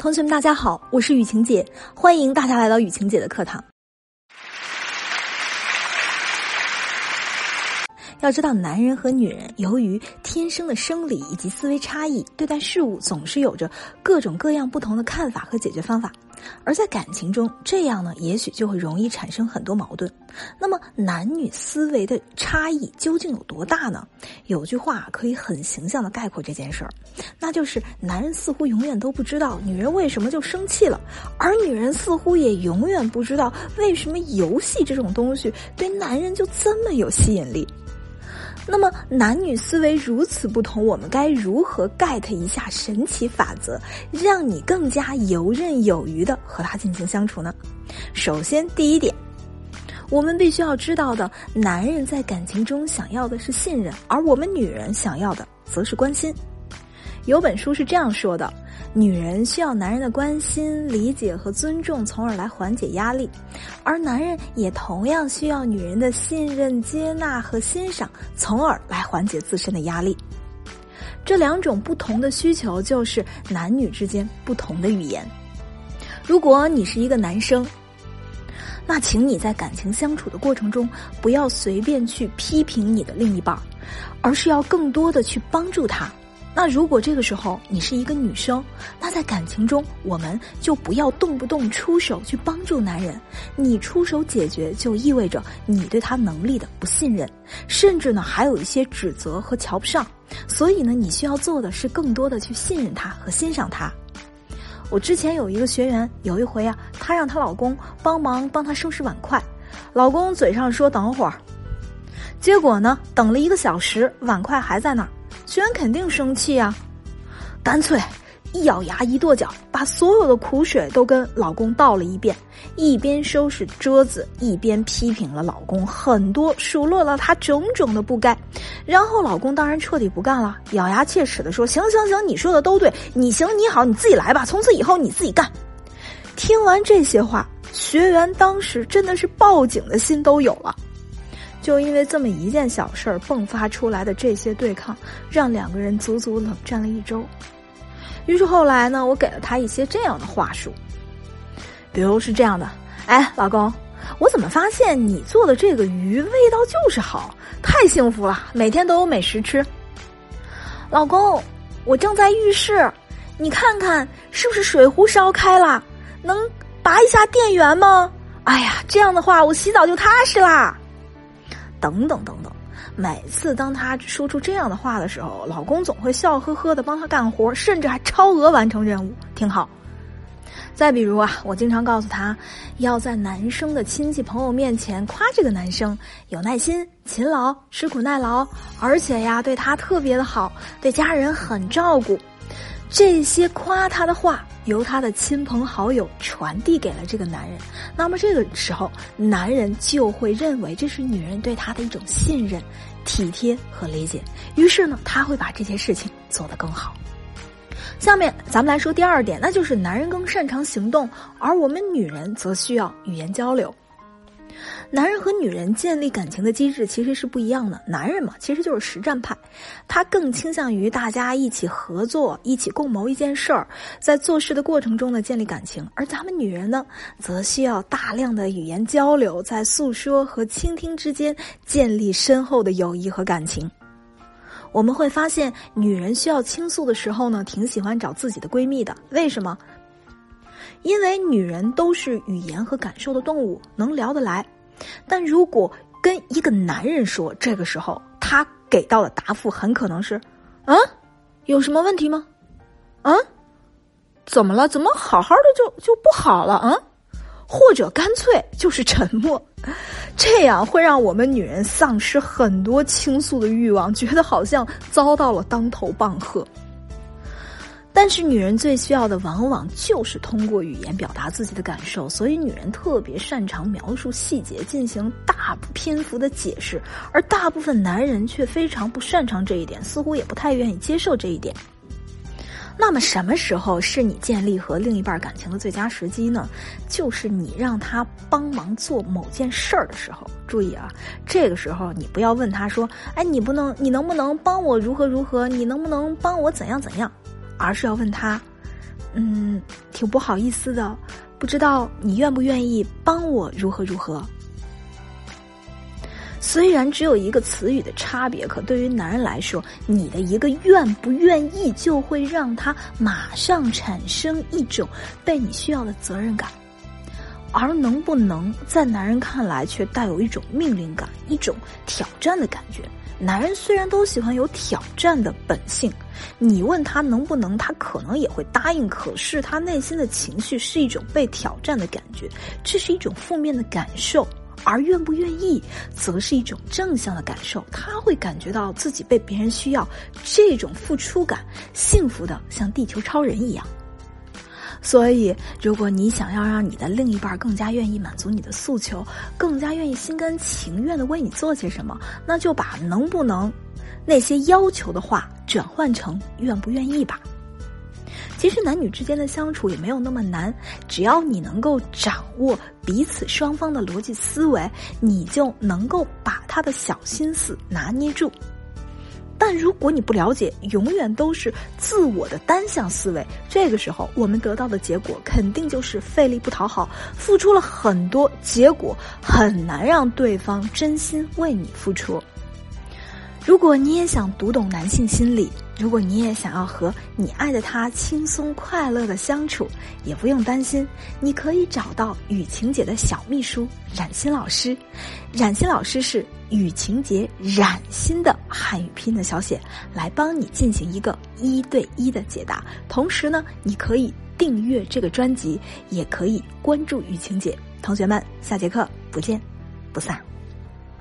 同学们，大家好，我是雨晴姐，欢迎大家来到雨晴姐的课堂。要知道，男人和女人由于天生的生理以及思维差异，对待事物总是有着各种各样不同的看法和解决方法。而在感情中，这样呢，也许就会容易产生很多矛盾。那么，男女思维的差异究竟有多大呢？有句话可以很形象的概括这件事儿，那就是男人似乎永远都不知道女人为什么就生气了，而女人似乎也永远不知道为什么游戏这种东西对男人就这么有吸引力。那么，男女思维如此不同，我们该如何 get 一下神奇法则，让你更加游刃有余的和他进行相处呢？首先，第一点，我们必须要知道的，男人在感情中想要的是信任，而我们女人想要的则是关心。有本书是这样说的。女人需要男人的关心、理解和尊重，从而来缓解压力；而男人也同样需要女人的信任、接纳和欣赏，从而来缓解自身的压力。这两种不同的需求，就是男女之间不同的语言。如果你是一个男生，那请你在感情相处的过程中，不要随便去批评你的另一半，而是要更多的去帮助他。那如果这个时候你是一个女生，那在感情中我们就不要动不动出手去帮助男人。你出手解决就意味着你对他能力的不信任，甚至呢还有一些指责和瞧不上。所以呢，你需要做的是更多的去信任他和欣赏他。我之前有一个学员，有一回啊，她让她老公帮忙帮她收拾碗筷，老公嘴上说等会儿，结果呢等了一个小时，碗筷还在那儿。学员肯定生气啊，干脆一咬牙一跺脚，把所有的苦水都跟老公倒了一遍，一边收拾桌子，一边批评了老公很多，数落了他种种的不该。然后老公当然彻底不干了，咬牙切齿的说：“行行行，你说的都对，你行你好，你自己来吧，从此以后你自己干。”听完这些话，学员当时真的是报警的心都有了。就因为这么一件小事儿迸发出来的这些对抗，让两个人足足冷战了一周。于是后来呢，我给了他一些这样的话术，比如是这样的：哎，老公，我怎么发现你做的这个鱼味道就是好，太幸福了，每天都有美食吃。老公，我正在浴室，你看看是不是水壶烧开了？能拔一下电源吗？哎呀，这样的话我洗澡就踏实啦。等等等等，每次当他说出这样的话的时候，老公总会笑呵呵的帮他干活，甚至还超额完成任务，挺好。再比如啊，我经常告诉他，要在男生的亲戚朋友面前夸这个男生有耐心、勤劳、吃苦耐劳，而且呀对他特别的好，对家人很照顾。这些夸他的话由他的亲朋好友传递给了这个男人，那么这个时候男人就会认为这是女人对他的一种信任、体贴和理解，于是呢他会把这些事情做得更好。下面咱们来说第二点，那就是男人更擅长行动，而我们女人则需要语言交流。男人和女人建立感情的机制其实是不一样的。男人嘛，其实就是实战派，他更倾向于大家一起合作，一起共谋一件事儿，在做事的过程中呢建立感情。而咱们女人呢，则需要大量的语言交流，在诉说和倾听之间建立深厚的友谊和感情。我们会发现，女人需要倾诉的时候呢，挺喜欢找自己的闺蜜的。为什么？因为女人都是语言和感受的动物，能聊得来。但如果跟一个男人说，这个时候他给到的答复很可能是：“啊，有什么问题吗？啊，怎么了？怎么好好的就就不好了？啊，或者干脆就是沉默。这样会让我们女人丧失很多倾诉的欲望，觉得好像遭到了当头棒喝。”但是女人最需要的往往就是通过语言表达自己的感受，所以女人特别擅长描述细节，进行大篇幅的解释，而大部分男人却非常不擅长这一点，似乎也不太愿意接受这一点。那么什么时候是你建立和另一半感情的最佳时机呢？就是你让他帮忙做某件事儿的时候。注意啊，这个时候你不要问他说：“哎，你不能，你能不能帮我如何如何？你能不能帮我怎样怎样？”而是要问他，嗯，挺不好意思的，不知道你愿不愿意帮我如何如何。虽然只有一个词语的差别，可对于男人来说，你的一个愿不愿意，就会让他马上产生一种被你需要的责任感，而能不能在男人看来却带有一种命令感，一种挑战的感觉。男人虽然都喜欢有挑战的本性，你问他能不能，他可能也会答应。可是他内心的情绪是一种被挑战的感觉，这是一种负面的感受。而愿不愿意，则是一种正向的感受。他会感觉到自己被别人需要，这种付出感，幸福的像地球超人一样。所以，如果你想要让你的另一半更加愿意满足你的诉求，更加愿意心甘情愿的为你做些什么，那就把能不能那些要求的话转换成愿不愿意吧。其实男女之间的相处也没有那么难，只要你能够掌握彼此双方的逻辑思维，你就能够把他的小心思拿捏住。但如果你不了解，永远都是自我的单向思维，这个时候我们得到的结果肯定就是费力不讨好，付出了很多，结果很难让对方真心为你付出。如果你也想读懂男性心理，如果你也想要和你爱的他轻松快乐的相处，也不用担心，你可以找到雨晴姐的小秘书冉心老师。冉心老师是雨晴姐冉心的汉语拼音的小写，来帮你进行一个一对一的解答。同时呢，你可以订阅这个专辑，也可以关注雨晴姐。同学们，下节课不见不散。